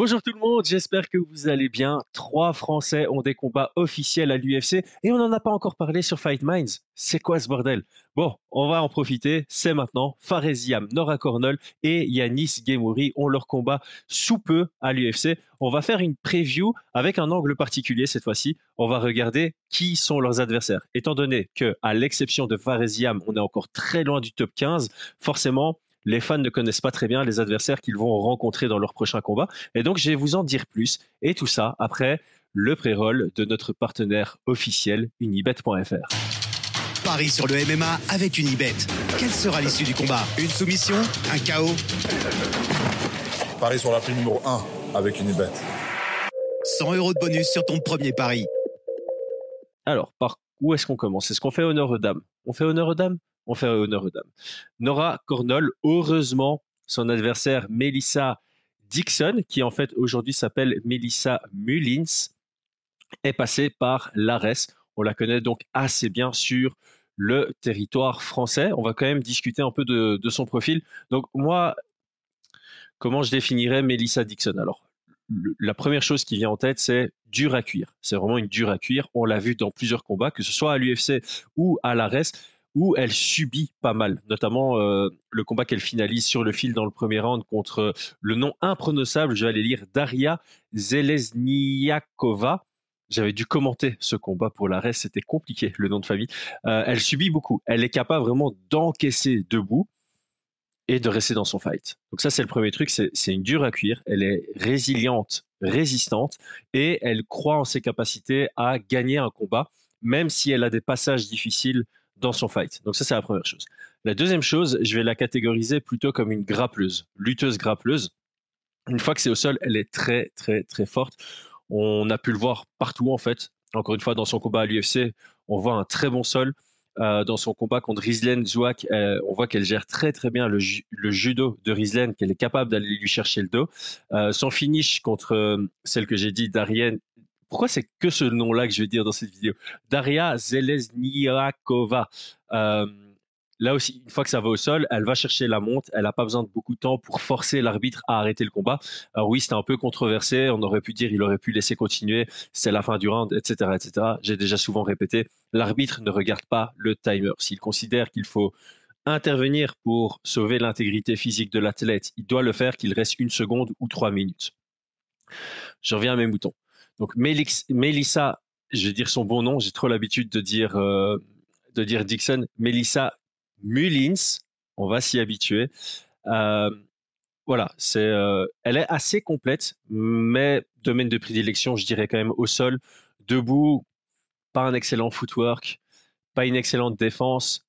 Bonjour tout le monde, j'espère que vous allez bien. Trois Français ont des combats officiels à l'UFC et on n'en a pas encore parlé sur Fight Minds. C'est quoi ce bordel? Bon, on va en profiter, c'est maintenant. Faresiam, Nora Cornell et Yanis Gemouri ont leur combat sous peu à l'UFC. On va faire une preview avec un angle particulier cette fois-ci. On va regarder qui sont leurs adversaires. Étant donné que, à l'exception de Faresiam, on est encore très loin du top 15, forcément, les fans ne connaissent pas très bien les adversaires qu'ils vont rencontrer dans leur prochain combat. Et donc, je vais vous en dire plus. Et tout ça après le pré-roll de notre partenaire officiel, unibet.fr. Paris sur le MMA avec Unibet. Quelle sera l'issue du combat? Une soumission? Un chaos Paris sur la prime numéro 1 avec Unibet. 100 euros de bonus sur ton premier pari. Alors, par où est-ce qu'on commence? Est-ce qu'on fait honneur aux dames On fait honneur aux dames? On honneur aux dames. Nora Cornell, heureusement, son adversaire Melissa Dixon, qui en fait aujourd'hui s'appelle Melissa Mullins, est passée par l'ARES. On la connaît donc assez bien sur le territoire français. On va quand même discuter un peu de, son profil. Donc moi, comment je définirais Melissa Dixon? Alors, la première chose qui vient en tête, c'est dur à cuire. C'est vraiment une dure à cuire. On l'a vu dans plusieurs combats, que ce soit à l'UFC ou à l'ARES où elle subit pas mal, notamment euh, le combat qu'elle finalise sur le fil dans le premier round contre le nom imprononçable, je vais aller lire, Daria Zelezniakova. J'avais dû commenter ce combat pour l'arrêt, c'était compliqué le nom de famille. Euh, elle subit beaucoup, elle est capable vraiment d'encaisser debout et de rester dans son fight. Donc ça c'est le premier truc, c'est une dure à cuire, elle est résiliente, résistante et elle croit en ses capacités à gagner un combat, même si elle a des passages difficiles dans son fight. Donc ça, c'est la première chose. La deuxième chose, je vais la catégoriser plutôt comme une grappleuse, lutteuse grappleuse. Une fois que c'est au sol, elle est très, très, très forte. On a pu le voir partout, en fait. Encore une fois, dans son combat à l'UFC, on voit un très bon sol. Euh, dans son combat contre Rizlen Zouak, euh, on voit qu'elle gère très très bien le, judo de Rizlen, qu'elle est capable d'aller lui chercher le dos. Euh, son finish contre celle que j'ai dit, Darienne, pourquoi c'est que ce nom-là que je vais dire dans cette vidéo? Daria Zelezniakova. Euh, là aussi, une fois que ça va au sol, elle va chercher la monte. Elle n'a pas besoin de beaucoup de temps pour forcer l'arbitre à arrêter le combat. Alors oui, c'était un peu controversé. On aurait pu dire, il aurait pu laisser continuer. C'est la fin du round, etc., etc. J'ai déjà souvent répété, l'arbitre ne regarde pas le timer. S'il considère qu'il faut intervenir pour sauver l'intégrité physique de l'athlète, il doit le faire qu'il reste une seconde ou trois minutes. Je reviens à mes moutons. Donc Melissa, je vais dire son bon nom, j'ai trop l'habitude de dire euh, de dire Dixon, Melissa Mullins, on va s'y habituer. Euh, voilà, c'est, euh, elle est assez complète, mais domaine de prédilection, je dirais quand même au sol, debout, pas un excellent footwork, pas une excellente défense,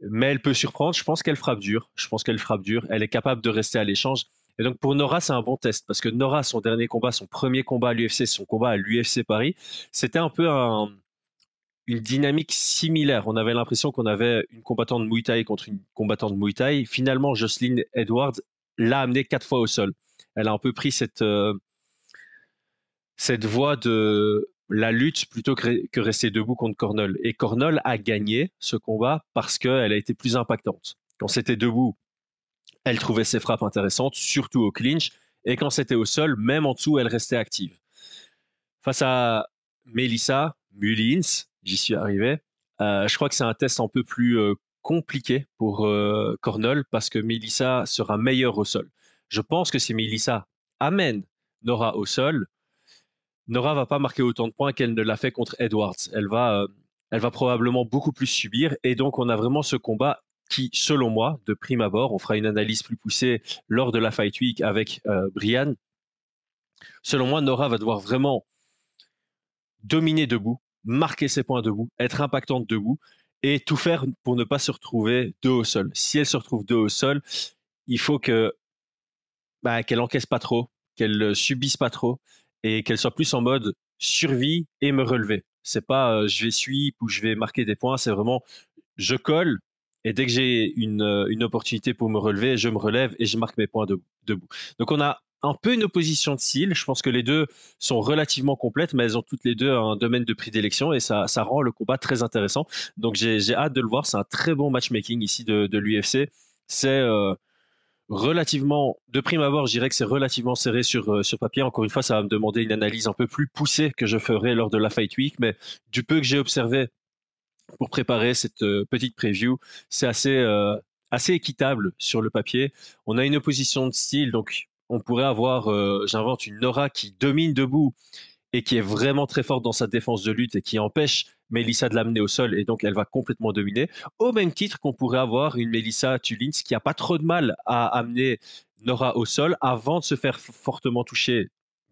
mais elle peut surprendre. Je pense qu'elle frappe dur. Je pense qu'elle frappe dur. Elle est capable de rester à l'échange. Et donc pour Nora, c'est un bon test parce que Nora, son dernier combat, son premier combat à l'UFC, son combat à l'UFC Paris, c'était un peu une dynamique similaire. On avait l'impression qu'on avait une combattante Muay Thai contre une combattante Muay Thai. Finalement, Jocelyn Edwards l'a amené quatre fois au sol. Elle a un peu pris cette, euh, cette voie de la lutte plutôt que, que rester debout contre Cornell. Et Cornell a gagné ce combat parce qu'elle a été plus impactante. Quand c'était debout, elle trouvait ses frappes intéressantes, surtout au clinch, et quand c'était au sol, même en dessous, elle restait active. Face à Melissa Mullins, j'y suis arrivé, euh, je crois que c'est un test un peu plus euh, compliqué pour euh, Cornell parce que Melissa sera meilleure au sol. Je pense que si Melissa amène Nora au sol, Nora va pas marquer autant de points qu'elle ne l'a fait contre Edwards. Elle va, elle va probablement beaucoup plus subir et donc on a vraiment ce combat qui, selon moi, de prime abord, on fera une analyse plus poussée lors de la Fight Week avec euh, Brian. Selon moi, Nora va devoir vraiment dominer debout, marquer ses points debout, être impactante debout et tout faire pour ne pas se retrouver deux au sol. Si elle se retrouve deux au sol, il faut que bah, qu'elle encaisse pas trop, qu'elle subisse pas trop et qu'elle soit plus en mode survie et me relever. C'est pas euh, je vais suivre ou je vais marquer des points, c'est vraiment je colle, et dès que j'ai une, euh, une, opportunité pour me relever, je me relève et je marque mes points debout. Donc on a un peu une opposition de style. Je pense que les deux sont relativement complètes, mais elles ont toutes les deux un domaine de prédilection et ça, ça rend le combat très intéressant. Donc j'ai hâte de le voir. C'est un très bon matchmaking ici de, de l'UFC. C'est euh, relativement, de prime abord, je dirais que c'est relativement serré sur, euh, sur papier. Encore une fois, ça va me demander une analyse un peu plus poussée que je ferai lors de la Fight Week, mais du peu que j'ai observé pour préparer cette euh, petite preview, c'est assez, euh, assez équitable sur le papier. On a une opposition de style, donc on pourrait avoir, j'invente, une Nora qui domine debout et qui est vraiment très forte dans sa défense de lutte et qui empêche Melissa de l'amener au sol et donc elle va complètement dominer. Au même titre qu'on pourrait avoir une Melissa Tulins qui a pas trop de mal à amener Nora au sol avant de se faire fortement toucher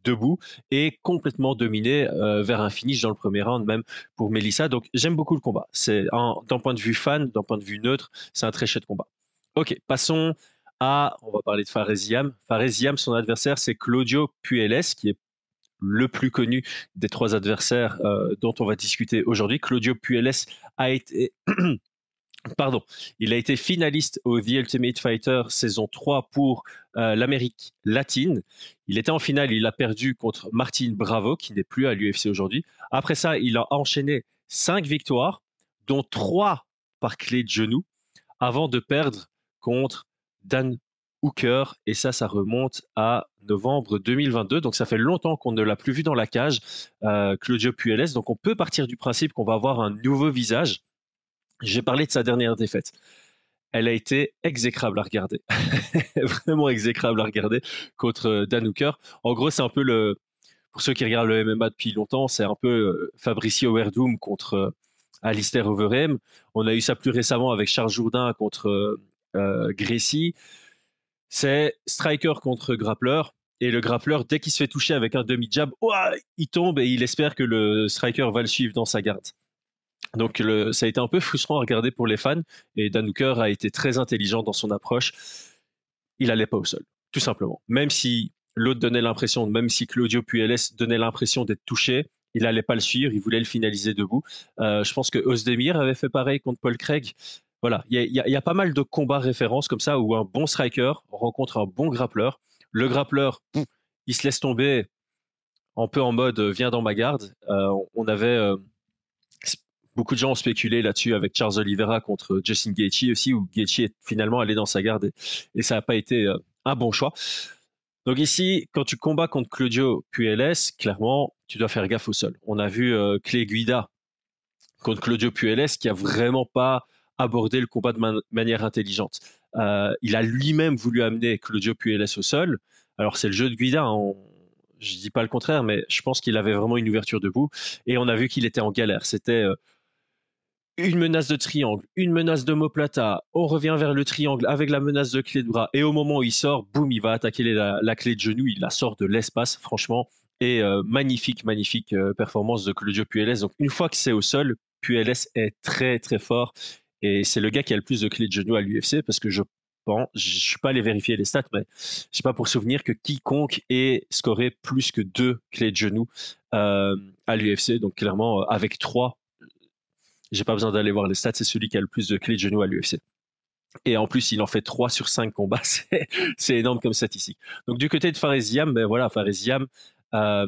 debout et complètement dominer euh, vers un finish dans le premier round même pour Melissa. Donc j'aime beaucoup le combat. C'est d'un point de vue fan, d'un point de vue neutre, c'est un très chouette combat. Ok, passons à, on va parler de Faresiam. Faresiam, son adversaire, c'est Claudio Puelles, qui est le plus connu des trois adversaires euh, dont on va discuter aujourd'hui. Claudio Puelles a été... Pardon, il a été finaliste au The Ultimate Fighter saison 3 pour euh, l'Amérique latine. Il était en finale, il a perdu contre Martin Bravo, qui n'est plus à l'UFC aujourd'hui. Après ça, il a enchaîné cinq victoires, dont trois par clé de genou, avant de perdre contre Dan Hooker, et ça, ça remonte à novembre 2022. Donc ça fait longtemps qu'on ne l'a plus vu dans la cage, euh, Claudio Puelles. Donc on peut partir du principe qu'on va avoir un nouveau visage. J'ai parlé de sa dernière défaite. Elle a été exécrable à regarder, vraiment exécrable à regarder contre Dan Hooker. En gros, c'est un peu le, pour ceux qui regardent le MMA depuis longtemps, c'est un peu euh, Fabricio Werdum contre euh, Alistair Overeem. On a eu ça plus récemment avec Charles Jourdain contre euh, Gracie c'est striker contre grappler. Et le grappler, dès qu'il se fait toucher avec un demi-jab, il tombe et il espère que le striker va le suivre dans sa garde. Donc ça a été un peu frustrant à regarder pour les fans. Et Dan Hooker a été très intelligent dans son approche. Il allait pas au sol, tout simplement. Même si l'autre donnait l'impression, même si Claudio Puelles donnait l'impression d'être touché, il allait pas le suivre, il voulait le finaliser debout. Euh, je pense que Osdemir avait fait pareil contre Paul Craig. Voilà, il y, a, pas mal de combats références comme ça où un bon striker rencontre un bon grappleur. Le grappleur, il se laisse tomber un peu en mode euh, viens dans ma garde. Euh, on avait beaucoup de gens ont spéculé là-dessus avec Charles Oliveira contre Justin Gaethje aussi où Gaethje est finalement allé dans sa garde et, ça n'a pas été un bon choix. Donc ici, quand tu combats contre Claudio Puelles, clairement, tu dois faire gaffe au sol. On a vu Clay Guida contre Claudio Puelles qui a vraiment pas aborder le combat de manière intelligente. Euh, il a lui-même voulu amener Claudio Puelles au sol. Alors c'est le jeu de Guida, hein, je dis pas le contraire, mais je pense qu'il avait vraiment une ouverture debout. Et on a vu qu'il était en galère. C'était euh, une menace de triangle, une menace de moplata. On revient vers le triangle avec la menace de clé de bras. Et au moment où il sort, boum, il va attaquer la, clé de genou. Il la sort de l'espace, franchement. Et euh, magnifique, magnifique performance de Claudio Puelles. Donc une fois que c'est au sol, Puelles est très très fort et c'est le gars qui a le plus de clés de genoux à l'UFC parce que je pense, je suis pas allé vérifier les stats, mais je sais pas pour souvenir que quiconque ait scoré plus que deux clés de genoux euh, à l'UFC. Donc clairement, euh, avec trois, j'ai pas besoin d'aller voir les stats, c'est celui qui a le plus de clés de genoux à l'UFC. Et en plus, il en fait trois sur cinq combats. C'est énorme comme statistique. Donc, du côté de Faresiam, ben voilà, Faresiam, euh,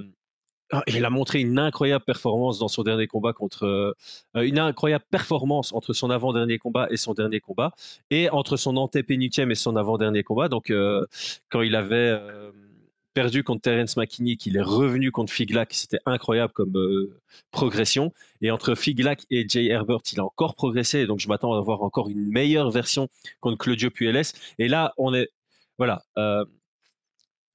ah, il a montré une incroyable performance dans son dernier combat contre euh, une incroyable performance entre son avant-dernier combat et son dernier combat et entre son antépénultième et son avant-dernier combat. Donc euh, quand il avait perdu contre Terence McKinney, qu'il est revenu contre Figlac, c'était incroyable comme progression. Et entre Figlac et Jay Herbert, il a encore progressé. Donc je m'attends à voir encore une meilleure version contre Claudio Puelles. Et là, on est voilà.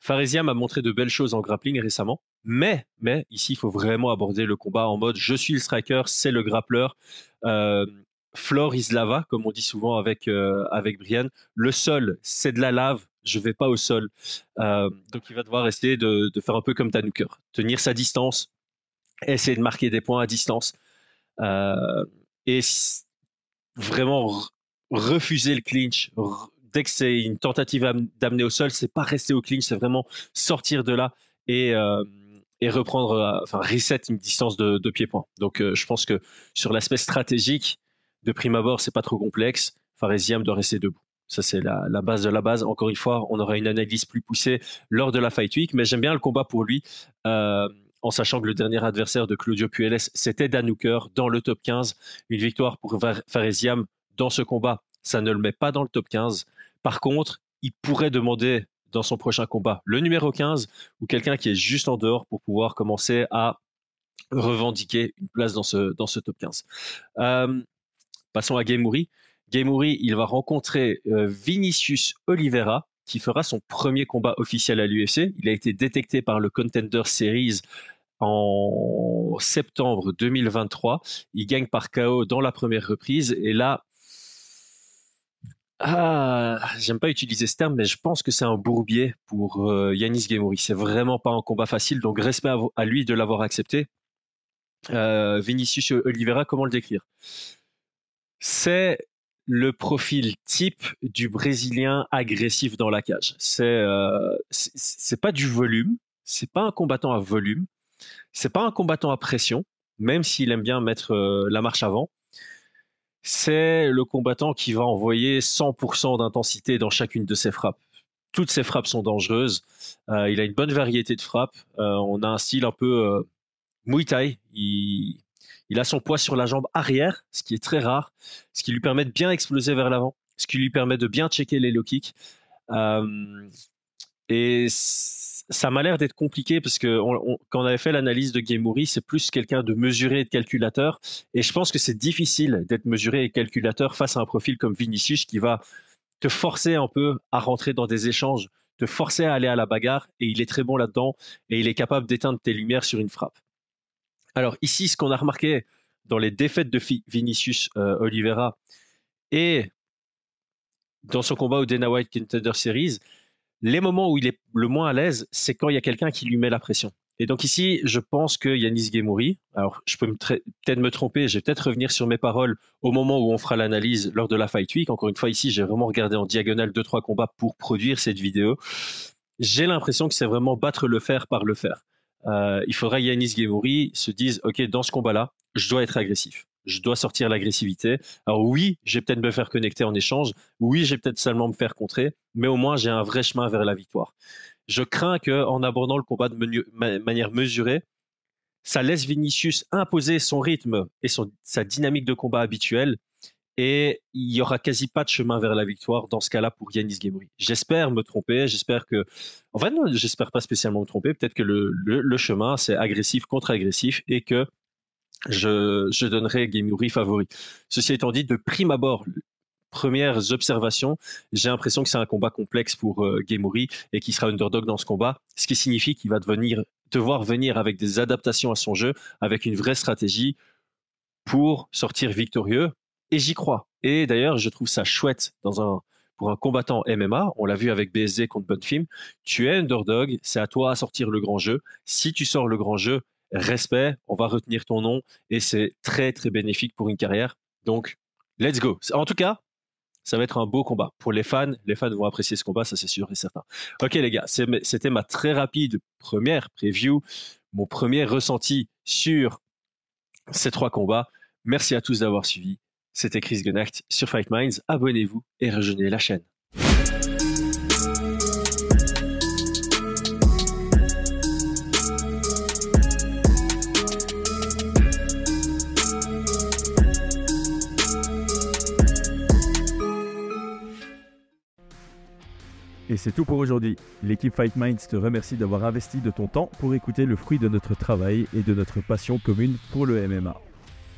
Faresiam a montré de belles choses en grappling récemment, mais, mais ici, il faut vraiment aborder le combat en mode je suis le striker, c'est le grappleur. Euh, floor is lava, comme on dit souvent avec, euh, avec Brian. Le sol, c'est de la lave, je vais pas au sol. Euh, donc il va devoir essayer de, faire un peu comme Tanuker, tenir sa distance, essayer de marquer des points à distance. et vraiment refuser le clinch, dès que c'est une tentative d'amener au sol, c'est pas rester au clinch, c'est vraiment sortir de là et, euh, reprendre, euh, enfin reset une distance de, pied-point. Donc euh, je pense que sur l'aspect stratégique, de prime abord, c'est pas trop complexe. Faresiam doit rester debout. Ça, c'est la, la, base de la base. Encore une fois, on aura une analyse plus poussée lors de la Fight Week, mais j'aime bien le combat pour lui, en sachant que le dernier adversaire de Claudio Puelles, c'était Dan dans le top 15. Une victoire pour Faresiam dans ce combat, ça ne le met pas dans le top 15. Par contre, il pourrait demander dans son prochain combat le numéro 15 ou quelqu'un qui est juste en dehors pour pouvoir commencer à revendiquer une place dans ce, dans ce top 15. Euh, passons à Gameuri. Gameuri, il va rencontrer euh, Vinicius Oliveira, qui fera son premier combat officiel à l'UFC. Il a été détecté par le Contender Series en septembre 2023. Il gagne par KO dans la première reprise. Et là, ah, j'aime pas utiliser ce terme, mais je pense que c'est un bourbier pour euh, Yanis Gemouri. C'est vraiment pas un combat facile, donc respect à, lui de l'avoir accepté. Euh, Vinicius Oliveira, comment le décrire? C'est le profil type du Brésilien agressif dans la cage. C'est euh, c'est pas du volume, c'est pas un combattant à volume, c'est pas un combattant à pression, même s'il aime bien mettre euh, la marche avant. C'est le combattant qui va envoyer 100% d'intensité dans chacune de ses frappes. Toutes ses frappes sont dangereuses. Euh, il a une bonne variété de frappes. Euh, on a un style un peu Muay il a son poids sur la jambe arrière, ce qui est très rare, ce qui lui permet de bien exploser vers l'avant, ce qui lui permet de bien checker les low kicks. Euh, et ça m'a l'air d'être compliqué parce que quand on avait fait l'analyse de Gameuri, c'est plus quelqu'un de mesuré et de calculateur. Et je pense que c'est difficile d'être mesuré et calculateur face à un profil comme Vinicius qui va te forcer un peu à rentrer dans des échanges, te forcer à aller à la bagarre. Et il est très bon là-dedans et il est capable d'éteindre tes lumières sur une frappe. Alors ici, ce qu'on a remarqué dans les défaites de Vinicius euh, Oliveira et dans son combat au Dana White Contender Series, les moments où il est le moins à l'aise, c'est quand il y a quelqu'un qui lui met la pression. Et donc ici, je pense que Yanis Gemouri, alors je peux peut-être me tromper, je vais peut-être revenir sur mes paroles au moment où on fera l'analyse lors de la Fight Week. Encore une fois, ici, j'ai vraiment regardé en diagonale deux trois combats pour produire cette vidéo. J'ai l'impression que c'est vraiment battre le fer par le fer. Euh, il faudrait Yanis Gemouri se dise, OK, dans ce combat-là, je dois être agressif. Je dois sortir l'agressivité. Alors oui, j'ai peut-être me faire connecter en échange. Oui, j'ai peut-être seulement me faire contrer, mais au moins j'ai un vrai chemin vers la victoire. Je crains que en abordant le combat de manière mesurée, ça laisse Vinicius imposer son rythme et sa dynamique de combat habituelle et il y aura quasi pas de chemin vers la victoire dans ce cas-là pour Yanis Gemouri. J'espère me tromper, j'espère que, en non, j'espère pas spécialement me tromper. Peut-être que le, le, chemin c'est agressif contre agressif et que je, je donnerai Gemouri favori. Ceci étant dit, de prime abord, premières observations, j'ai l'impression que c'est un combat complexe pour euh, et qui sera underdog dans ce combat, ce qui signifie qu'il va devenir, devoir venir avec des adaptations à son jeu, avec une vraie stratégie pour sortir victorieux et j'y crois. Et d'ailleurs, je trouve ça chouette dans un, pour un combattant MMA. On l'a vu avec BSD contre Bonfim. Tu es underdog, c'est à toi à sortir le grand jeu. Si tu sors le grand jeu, respect, on va retenir ton nom et c'est très très bénéfique pour une carrière. Donc, let's go. En tout cas, ça va être un beau combat. Pour les fans, les fans vont apprécier ce combat, ça c'est sûr et certain. Ok les gars, c'était ma très rapide première preview, mon premier ressenti sur ces trois combats. Merci à tous d'avoir suivi. C'était Chris Genacht sur Fight Minds. Abonnez-vous et rejoignez la chaîne. Et c'est tout pour aujourd'hui. L'équipe Fight Minds te remercie d'avoir investi de ton temps pour écouter le fruit de notre travail et de notre passion commune pour le MMA.